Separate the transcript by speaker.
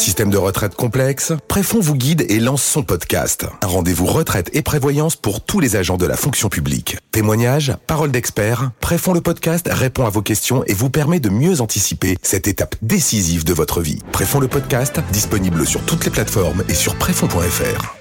Speaker 1: système de retraite complexe Préfond vous guide et lance son podcast. Un rendez-vous retraite et prévoyance pour tous les agents de la fonction publique. Témoignages, paroles d'experts, Préfond le podcast répond à vos questions et vous permet de mieux anticiper cette étape décisive de votre vie. Préfond le podcast, disponible sur toutes les plateformes et sur préfond.fr.